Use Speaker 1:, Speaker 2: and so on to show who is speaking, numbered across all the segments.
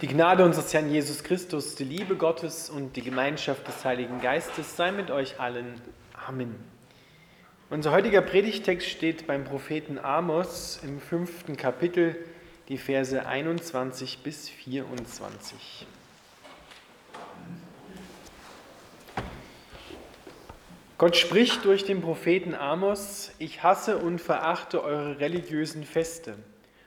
Speaker 1: Die Gnade unseres Herrn Jesus Christus, die Liebe Gottes und die Gemeinschaft des Heiligen Geistes sei mit euch allen. Amen. Unser heutiger Predigtext steht beim Propheten Amos im fünften Kapitel, die Verse 21 bis 24. Gott spricht durch den Propheten Amos, ich hasse und verachte eure religiösen Feste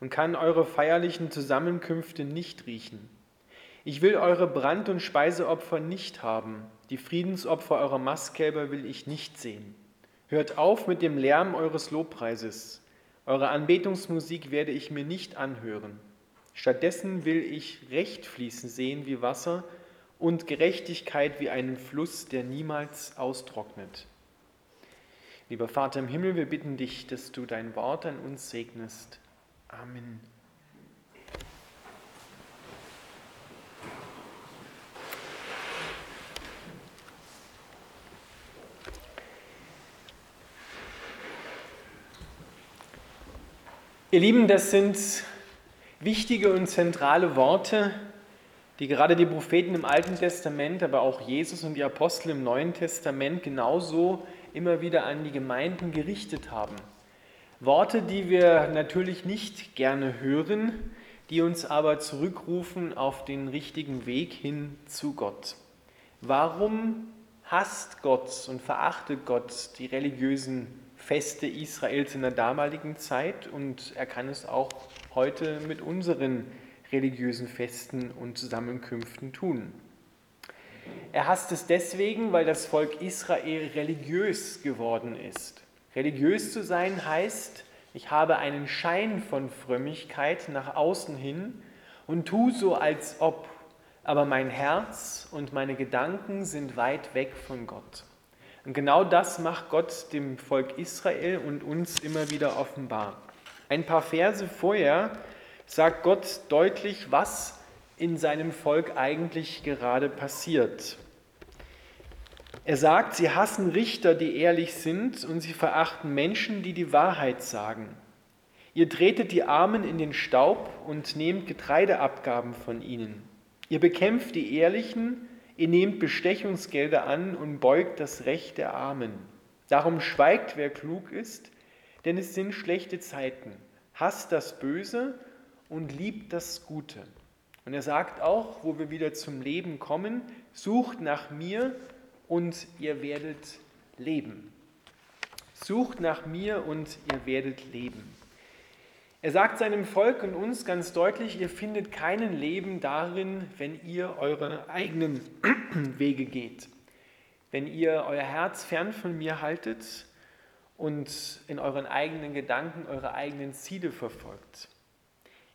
Speaker 1: und kann eure feierlichen Zusammenkünfte nicht riechen. Ich will eure Brand- und Speiseopfer nicht haben, die Friedensopfer eurer Mastkälber will ich nicht sehen. Hört auf mit dem Lärm eures Lobpreises. Eure Anbetungsmusik werde ich mir nicht anhören. Stattdessen will ich Recht fließen sehen wie Wasser und Gerechtigkeit wie einen Fluss, der niemals austrocknet. Lieber Vater im Himmel, wir bitten dich, dass du dein Wort an uns segnest. Amen. Ihr Lieben, das sind wichtige und zentrale Worte, die gerade die Propheten im Alten Testament, aber auch Jesus und die Apostel im Neuen Testament genauso immer wieder an die Gemeinden gerichtet haben. Worte, die wir natürlich nicht gerne hören, die uns aber zurückrufen auf den richtigen Weg hin zu Gott. Warum hasst Gott und verachtet Gott die religiösen Feste Israels in der damaligen Zeit und er kann es auch heute mit unseren religiösen Festen und Zusammenkünften tun? Er hasst es deswegen, weil das Volk Israel religiös geworden ist. Religiös zu sein heißt, ich habe einen Schein von Frömmigkeit nach außen hin und tu so, als ob, aber mein Herz und meine Gedanken sind weit weg von Gott. Und genau das macht Gott dem Volk Israel und uns immer wieder offenbar. Ein paar Verse vorher sagt Gott deutlich, was in seinem Volk eigentlich gerade passiert. Er sagt, sie hassen Richter, die ehrlich sind, und sie verachten Menschen, die die Wahrheit sagen. Ihr tretet die Armen in den Staub und nehmt Getreideabgaben von ihnen. Ihr bekämpft die Ehrlichen, ihr nehmt Bestechungsgelder an und beugt das Recht der Armen. Darum schweigt, wer klug ist, denn es sind schlechte Zeiten. Hasst das Böse und liebt das Gute. Und er sagt auch, wo wir wieder zum Leben kommen, sucht nach mir und ihr werdet leben. Sucht nach mir und ihr werdet leben. Er sagt seinem Volk und uns ganz deutlich, ihr findet keinen Leben darin, wenn ihr eure eigenen Wege geht, wenn ihr euer Herz fern von mir haltet und in euren eigenen Gedanken eure eigenen Ziele verfolgt.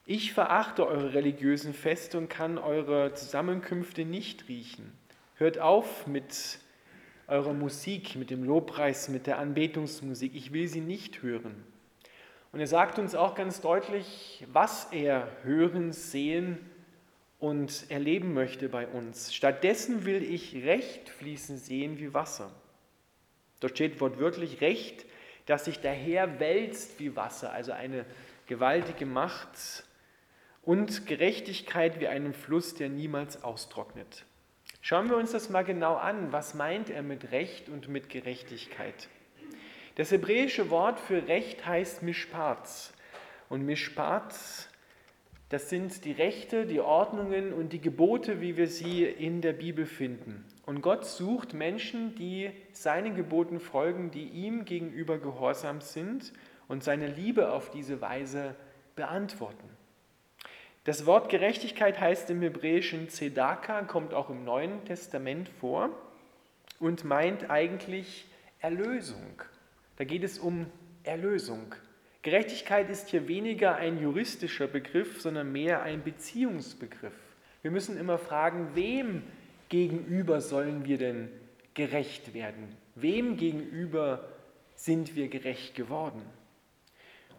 Speaker 1: Ich verachte eure religiösen Feste und kann eure Zusammenkünfte nicht riechen. Hört auf mit eurer Musik, mit dem Lobpreis, mit der Anbetungsmusik. Ich will sie nicht hören. Und er sagt uns auch ganz deutlich, was er hören, sehen und erleben möchte bei uns. Stattdessen will ich Recht fließen sehen wie Wasser. Dort steht wortwörtlich Recht, das sich daher wälzt wie Wasser, also eine gewaltige Macht und Gerechtigkeit wie einen Fluss, der niemals austrocknet. Schauen wir uns das mal genau an. Was meint er mit Recht und mit Gerechtigkeit? Das hebräische Wort für Recht heißt Mishpat. Und Mishpat, das sind die Rechte, die Ordnungen und die Gebote, wie wir sie in der Bibel finden. Und Gott sucht Menschen, die seinen Geboten folgen, die ihm gegenüber gehorsam sind und seine Liebe auf diese Weise beantworten. Das Wort Gerechtigkeit heißt im Hebräischen Zedaka, kommt auch im Neuen Testament vor und meint eigentlich Erlösung. Da geht es um Erlösung. Gerechtigkeit ist hier weniger ein juristischer Begriff, sondern mehr ein Beziehungsbegriff. Wir müssen immer fragen, wem gegenüber sollen wir denn gerecht werden? Wem gegenüber sind wir gerecht geworden?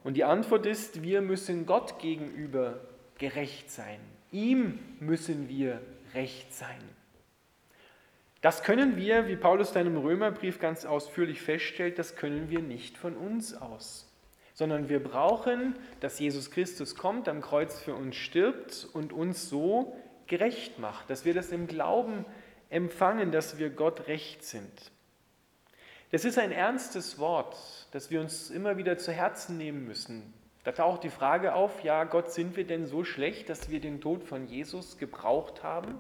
Speaker 1: Und die Antwort ist, wir müssen Gott gegenüber gerecht sein. Ihm müssen wir recht sein. Das können wir, wie Paulus dann im Römerbrief ganz ausführlich feststellt, das können wir nicht von uns aus, sondern wir brauchen, dass Jesus Christus kommt, am Kreuz für uns stirbt und uns so gerecht macht, dass wir das im Glauben empfangen, dass wir Gott recht sind. Das ist ein ernstes Wort, das wir uns immer wieder zu Herzen nehmen müssen. Da taucht die Frage auf, ja Gott, sind wir denn so schlecht, dass wir den Tod von Jesus gebraucht haben,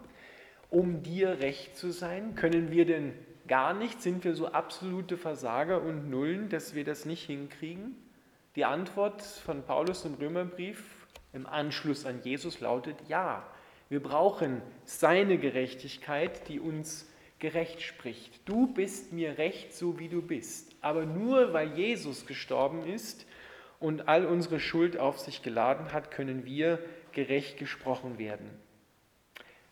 Speaker 1: um dir recht zu sein? Können wir denn gar nicht? Sind wir so absolute Versager und Nullen, dass wir das nicht hinkriegen? Die Antwort von Paulus im Römerbrief im Anschluss an Jesus lautet ja. Wir brauchen seine Gerechtigkeit, die uns gerecht spricht. Du bist mir recht, so wie du bist. Aber nur weil Jesus gestorben ist und all unsere Schuld auf sich geladen hat, können wir gerecht gesprochen werden.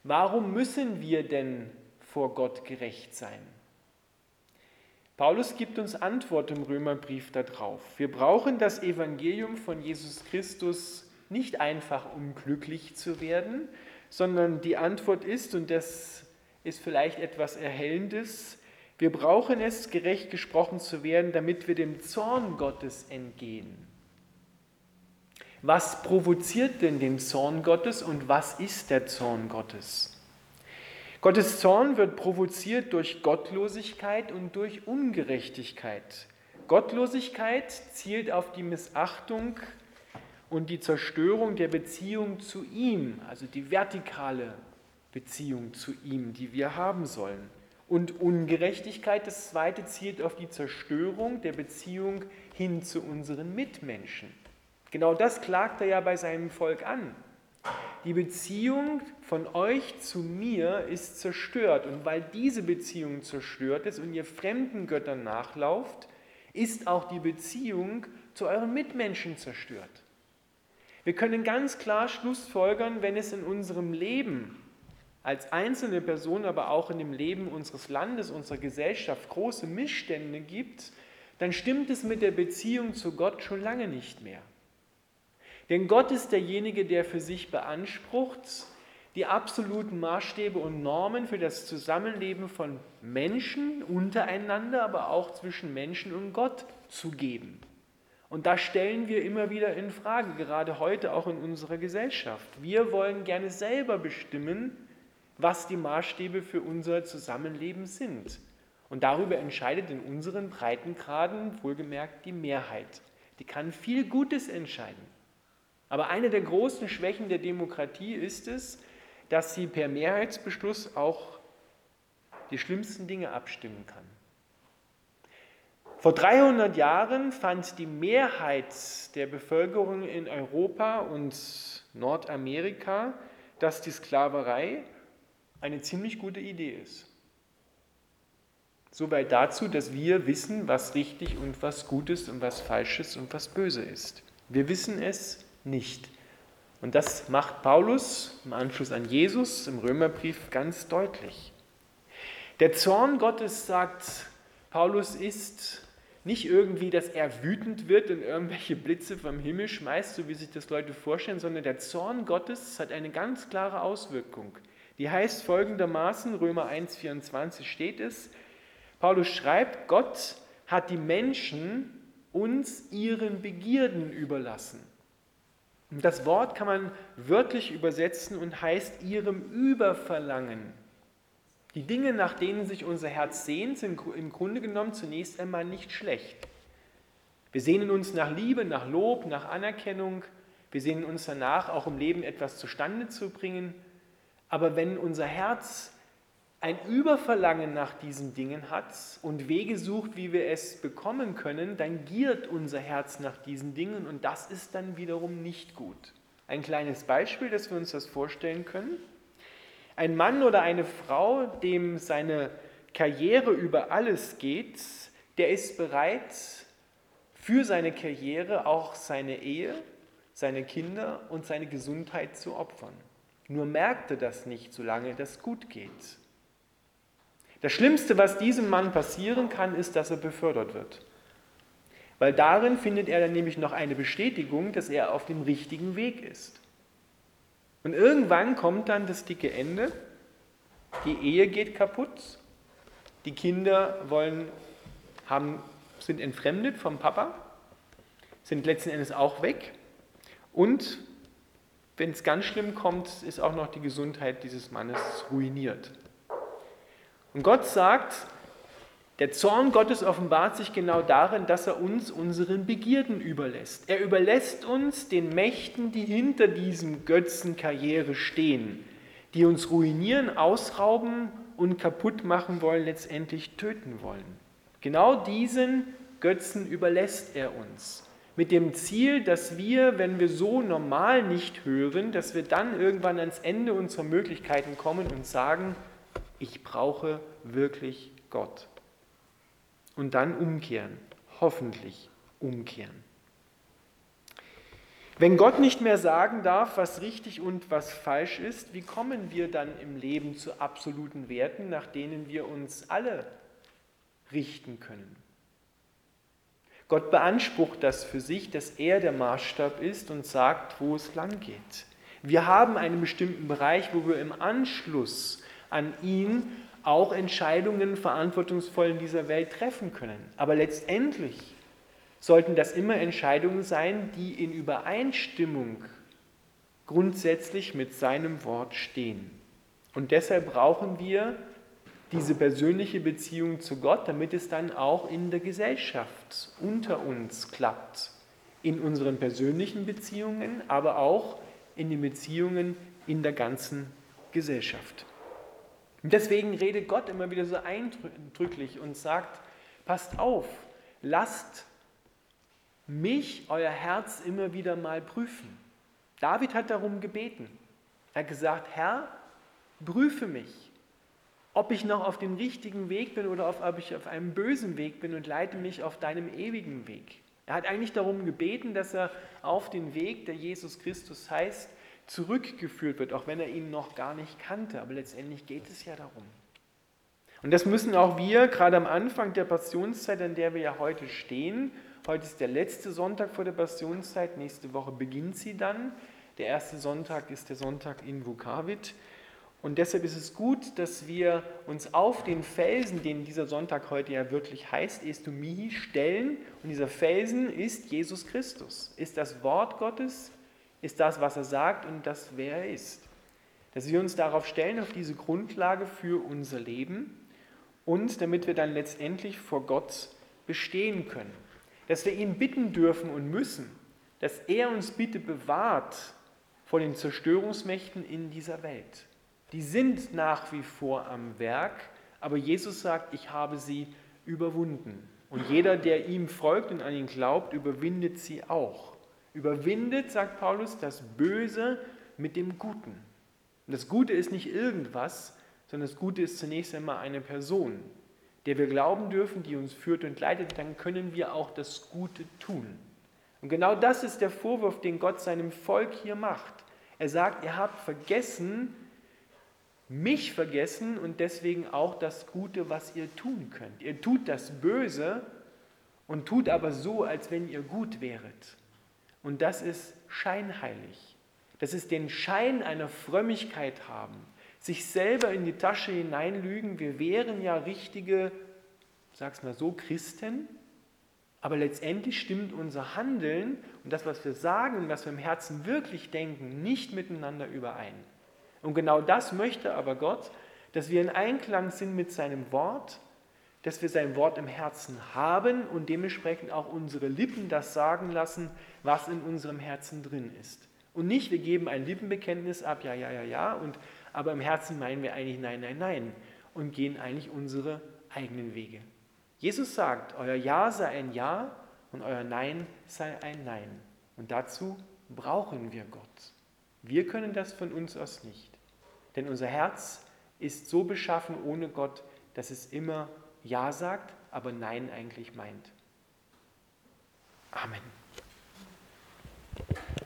Speaker 1: Warum müssen wir denn vor Gott gerecht sein? Paulus gibt uns Antwort im Römerbrief darauf. Wir brauchen das Evangelium von Jesus Christus nicht einfach, um glücklich zu werden, sondern die Antwort ist, und das ist vielleicht etwas Erhellendes, wir brauchen es, gerecht gesprochen zu werden, damit wir dem Zorn Gottes entgehen. Was provoziert denn den Zorn Gottes und was ist der Zorn Gottes? Gottes Zorn wird provoziert durch Gottlosigkeit und durch Ungerechtigkeit. Gottlosigkeit zielt auf die Missachtung und die Zerstörung der Beziehung zu ihm, also die vertikale Beziehung zu ihm, die wir haben sollen. Und Ungerechtigkeit, das zweite, zielt auf die Zerstörung der Beziehung hin zu unseren Mitmenschen. Genau das klagt er ja bei seinem Volk an. Die Beziehung von euch zu mir ist zerstört. Und weil diese Beziehung zerstört ist und ihr fremden Göttern nachlauft, ist auch die Beziehung zu euren Mitmenschen zerstört. Wir können ganz klar Schlussfolgern, wenn es in unserem Leben als einzelne Person, aber auch in dem Leben unseres Landes, unserer Gesellschaft große Missstände gibt, dann stimmt es mit der Beziehung zu Gott schon lange nicht mehr. Denn Gott ist derjenige, der für sich beansprucht, die absoluten Maßstäbe und Normen für das Zusammenleben von Menschen untereinander, aber auch zwischen Menschen und Gott zu geben. Und das stellen wir immer wieder in Frage, gerade heute auch in unserer Gesellschaft. Wir wollen gerne selber bestimmen, was die Maßstäbe für unser Zusammenleben sind. Und darüber entscheidet in unseren Breitengraden wohlgemerkt die Mehrheit. Die kann viel Gutes entscheiden. Aber eine der großen Schwächen der Demokratie ist es, dass sie per Mehrheitsbeschluss auch die schlimmsten Dinge abstimmen kann. Vor 300 Jahren fand die Mehrheit der Bevölkerung in Europa und Nordamerika, dass die Sklaverei eine ziemlich gute Idee ist. Soweit dazu, dass wir wissen, was richtig und was gut ist und was falsch ist und was böse ist. Wir wissen es nicht. Und das macht Paulus im Anschluss an Jesus im Römerbrief ganz deutlich. Der Zorn Gottes, sagt Paulus, ist nicht irgendwie, dass er wütend wird und irgendwelche Blitze vom Himmel schmeißt, so wie sich das Leute vorstellen, sondern der Zorn Gottes hat eine ganz klare Auswirkung. Die heißt folgendermaßen, Römer 1,24 steht es, Paulus schreibt, Gott hat die Menschen uns ihren Begierden überlassen. Das Wort kann man wörtlich übersetzen und heißt ihrem Überverlangen. Die Dinge, nach denen sich unser Herz sehnt, sind im Grunde genommen zunächst einmal nicht schlecht. Wir sehnen uns nach Liebe, nach Lob, nach Anerkennung. Wir sehnen uns danach, auch im Leben etwas zustande zu bringen. Aber wenn unser Herz ein Überverlangen nach diesen Dingen hat und Wege sucht, wie wir es bekommen können, dann giert unser Herz nach diesen Dingen und das ist dann wiederum nicht gut. Ein kleines Beispiel, dass wir uns das vorstellen können. Ein Mann oder eine Frau, dem seine Karriere über alles geht, der ist bereit, für seine Karriere auch seine Ehe, seine Kinder und seine Gesundheit zu opfern. Nur merkte das nicht, solange das gut geht. Das Schlimmste, was diesem Mann passieren kann, ist, dass er befördert wird. Weil darin findet er dann nämlich noch eine Bestätigung, dass er auf dem richtigen Weg ist. Und irgendwann kommt dann das dicke Ende, die Ehe geht kaputt, die Kinder wollen, haben, sind entfremdet vom Papa, sind letzten Endes auch weg. Und wenn es ganz schlimm kommt, ist auch noch die Gesundheit dieses Mannes ruiniert. Und Gott sagt, der Zorn Gottes offenbart sich genau darin, dass er uns unseren Begierden überlässt. Er überlässt uns den Mächten, die hinter diesem Götzenkarriere stehen, die uns ruinieren, ausrauben und kaputt machen wollen, letztendlich töten wollen. Genau diesen Götzen überlässt er uns. Mit dem Ziel, dass wir, wenn wir so normal nicht hören, dass wir dann irgendwann ans Ende unserer Möglichkeiten kommen und sagen, ich brauche wirklich Gott und dann umkehren, hoffentlich umkehren. Wenn Gott nicht mehr sagen darf, was richtig und was falsch ist, wie kommen wir dann im Leben zu absoluten Werten, nach denen wir uns alle richten können? Gott beansprucht das für sich, dass er der Maßstab ist und sagt, wo es lang geht. Wir haben einen bestimmten Bereich, wo wir im Anschluss an ihn auch Entscheidungen verantwortungsvoll in dieser Welt treffen können. Aber letztendlich sollten das immer Entscheidungen sein, die in Übereinstimmung grundsätzlich mit seinem Wort stehen. Und deshalb brauchen wir diese persönliche Beziehung zu Gott, damit es dann auch in der Gesellschaft unter uns klappt. In unseren persönlichen Beziehungen, aber auch in den Beziehungen in der ganzen Gesellschaft. Deswegen redet Gott immer wieder so eindrücklich und sagt, passt auf, lasst mich, euer Herz, immer wieder mal prüfen. David hat darum gebeten. Er hat gesagt, Herr, prüfe mich, ob ich noch auf dem richtigen Weg bin oder ob ich auf einem bösen Weg bin und leite mich auf deinem ewigen Weg. Er hat eigentlich darum gebeten, dass er auf den Weg, der Jesus Christus heißt, zurückgeführt wird, auch wenn er ihn noch gar nicht kannte. Aber letztendlich geht es ja darum. Und das müssen auch wir, gerade am Anfang der Passionszeit, an der wir ja heute stehen, heute ist der letzte Sonntag vor der Passionszeit, nächste Woche beginnt sie dann. Der erste Sonntag ist der Sonntag in Vukavit. Und deshalb ist es gut, dass wir uns auf den Felsen, den dieser Sonntag heute ja wirklich heißt, Estumihi, stellen. Und dieser Felsen ist Jesus Christus, ist das Wort Gottes, ist das, was er sagt und das, wer er ist. Dass wir uns darauf stellen, auf diese Grundlage für unser Leben und damit wir dann letztendlich vor Gott bestehen können. Dass wir ihn bitten dürfen und müssen, dass er uns bitte bewahrt vor den Zerstörungsmächten in dieser Welt. Die sind nach wie vor am Werk, aber Jesus sagt, ich habe sie überwunden. Und jeder, der ihm folgt und an ihn glaubt, überwindet sie auch. Überwindet, sagt Paulus, das Böse mit dem Guten. Und das Gute ist nicht irgendwas, sondern das Gute ist zunächst einmal eine Person, der wir glauben dürfen, die uns führt und leitet, dann können wir auch das Gute tun. Und genau das ist der Vorwurf, den Gott seinem Volk hier macht. Er sagt, ihr habt vergessen, mich vergessen und deswegen auch das Gute, was ihr tun könnt. Ihr tut das Böse und tut aber so, als wenn ihr gut wäret. Und das ist scheinheilig. Das ist den Schein einer Frömmigkeit haben, sich selber in die Tasche hineinlügen. Wir wären ja richtige, sag's mal so, Christen, aber letztendlich stimmt unser Handeln und das, was wir sagen und was wir im Herzen wirklich denken, nicht miteinander überein. Und genau das möchte aber Gott, dass wir in Einklang sind mit seinem Wort dass wir sein Wort im Herzen haben und dementsprechend auch unsere Lippen das sagen lassen, was in unserem Herzen drin ist. Und nicht, wir geben ein Lippenbekenntnis ab, ja, ja, ja, ja, und, aber im Herzen meinen wir eigentlich nein, nein, nein und gehen eigentlich unsere eigenen Wege. Jesus sagt, euer Ja sei ein Ja und euer Nein sei ein Nein. Und dazu brauchen wir Gott. Wir können das von uns aus nicht. Denn unser Herz ist so beschaffen ohne Gott, dass es immer ja sagt, aber Nein eigentlich meint. Amen.